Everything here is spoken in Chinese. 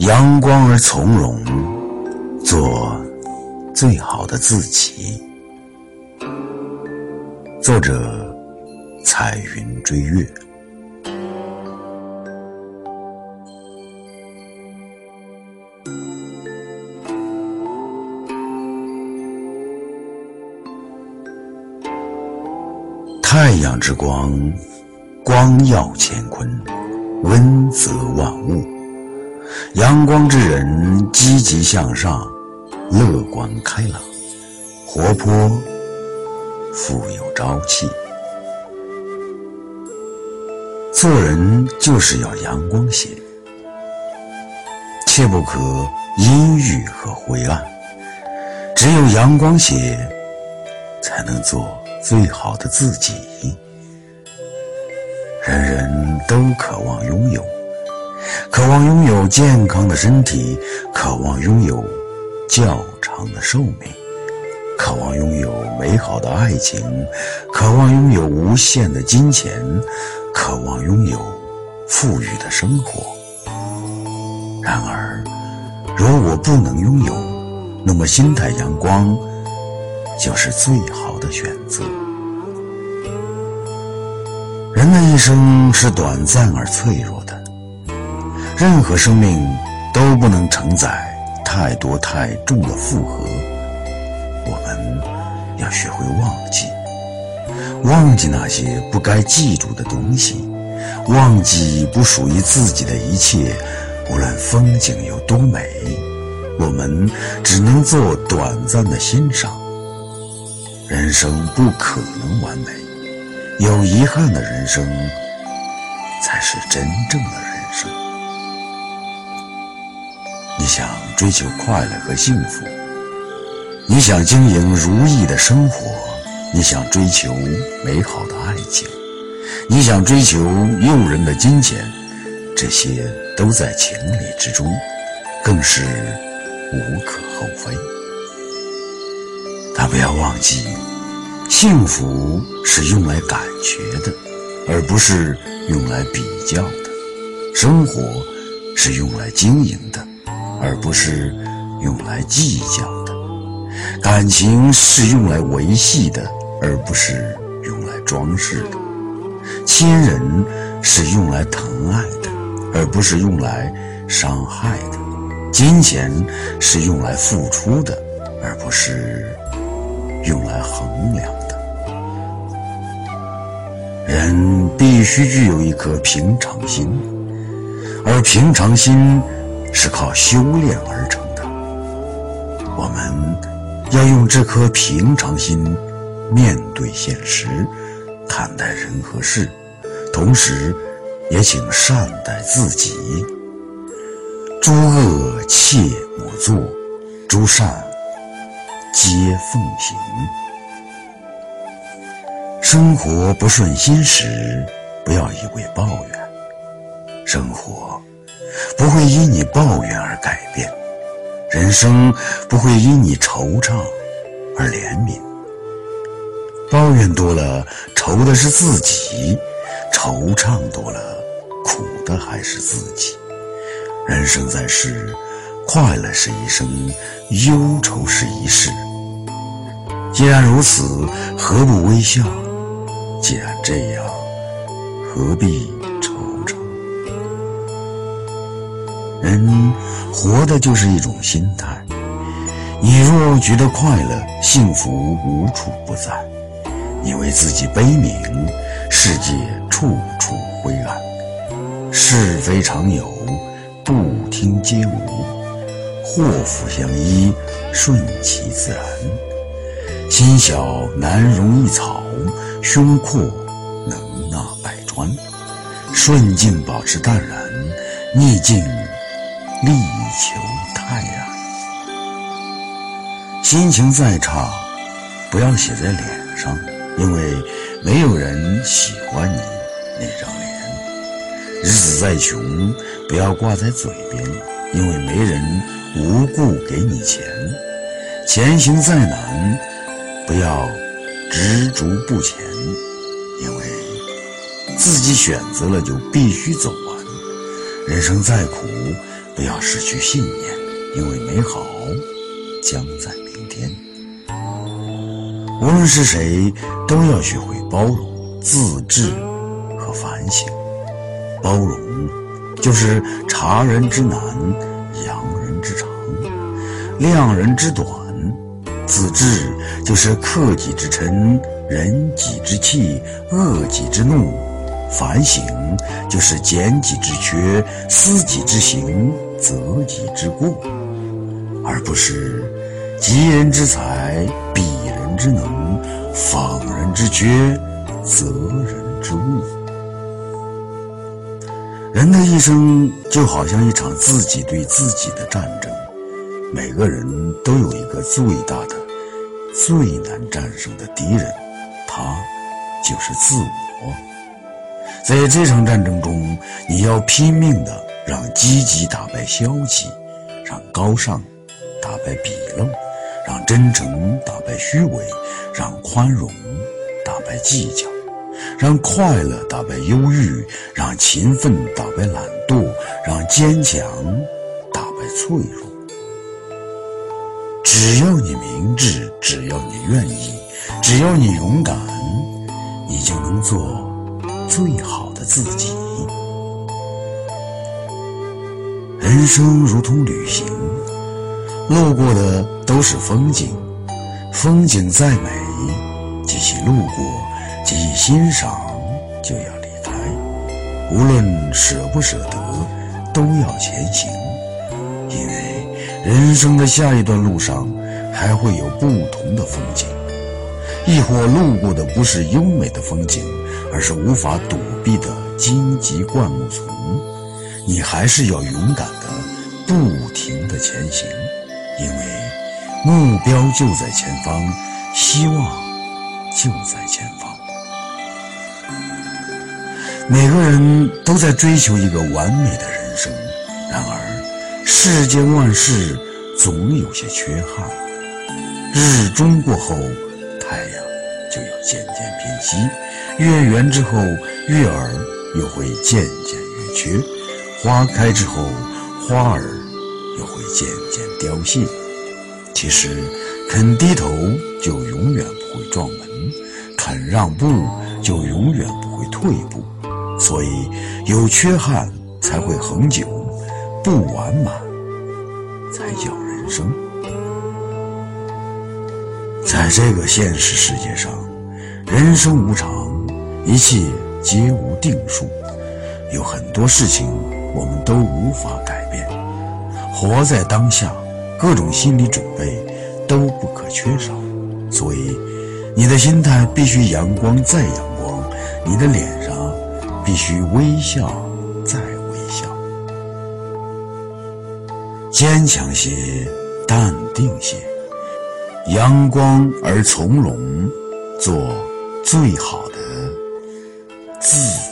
阳光而从容，做最好的自己。作者：彩云追月。太阳之光，光耀乾坤，温泽万物。阳光之人，积极向上，乐观开朗，活泼，富有朝气。做人就是要阳光些，切不可阴郁和灰暗。只有阳光些，才能做最好的自己。人人都渴望拥有。渴望拥有健康的身体，渴望拥有较长的寿命，渴望拥有美好的爱情，渴望拥有无限的金钱，渴望拥有富裕的生活。然而，如果不能拥有，那么心态阳光就是最好的选择。人的一生是短暂而脆弱。任何生命都不能承载太多太重的负荷。我们要学会忘记，忘记那些不该记住的东西，忘记不属于自己的一切。无论风景有多美，我们只能做短暂的欣赏。人生不可能完美，有遗憾的人生才是真正的人生。你想追求快乐和幸福，你想经营如意的生活，你想追求美好的爱情，你想追求诱人的金钱，这些都在情理之中，更是无可厚非。但不要忘记，幸福是用来感觉的，而不是用来比较的；生活是用来经营的。而不是用来计较的，感情是用来维系的，而不是用来装饰的；亲人是用来疼爱的，而不是用来伤害的；金钱是用来付出的，而不是用来衡量的。人必须具有一颗平常心，而平常心。是靠修炼而成的。我们要用这颗平常心面对现实，看待人和事，同时也请善待自己。诸恶切莫作，诸善皆奉行。生活不顺心时，不要一味抱怨。生活。不会因你抱怨而改变，人生不会因你惆怅而怜悯。抱怨多了，愁的是自己；惆怅多了，苦的还是自己。人生在世，快乐是一生，忧愁是一世。既然如此，何不微笑？既然这样，何必？人活的就是一种心态。你若觉得快乐、幸福无处不在，你为自己悲悯，世界处处灰暗。是非常有，不听皆无。祸福相依，顺其自然。心小难容一草，胸阔能纳百川。顺境保持淡然，逆境。力求泰然，心情再差，不要写在脸上，因为没有人喜欢你那张脸；日子再穷，不要挂在嘴边，因为没人无故给你钱；前行再难，不要执着不前，因为自己选择了就必须走完；人生再苦。不要失去信念，因为美好将在明天。无论是谁，都要学会包容、自制和反省。包容就是察人之难，扬人之长，量人之短；自制就是克己之嗔，忍己之气，遏己之怒；反省就是检己之缺，思己之行，择己之过，而不是急人之才，鄙人之能。仿人之缺，择人之误。人的一生就好像一场自己对自己的战争，每个人都有一个最大的、最难战胜的敌人，他就是自我。在这场战争中，你要拼命的让积极打败消极，让高尚打败鄙陋。让真诚打败虚伪，让宽容打败计较，让快乐打败忧郁，让勤奋打败懒惰，让坚强打败脆弱。只要你明智，只要你愿意，只要你勇敢，你就能做最好的自己。人生如同旅行。路过的都是风景，风景再美，即使路过，既系欣赏，就要离开。无论舍不舍得，都要前行，因为人生的下一段路上还会有不同的风景。亦或路过的不是优美的风景，而是无法躲避的荆棘灌木丛，你还是要勇敢的不停的前行。因为目标就在前方，希望就在前方。每个人都在追求一个完美的人生，然而世间万事总有些缺憾。日中过后，太阳就要渐渐偏西；月圆之后，月儿又会渐渐圆缺；花开之后，花儿。又会渐渐凋谢。其实，肯低头就永远不会撞门，肯让步就永远不会退步。所以，有缺憾才会恒久，不完满才叫人生。在这个现实世界上，人生无常，一切皆无定数，有很多事情我们都无法改变。活在当下，各种心理准备都不可缺少，所以你的心态必须阳光再阳光，你的脸上必须微笑再微笑，坚强些，淡定些，阳光而从容，做最好的自。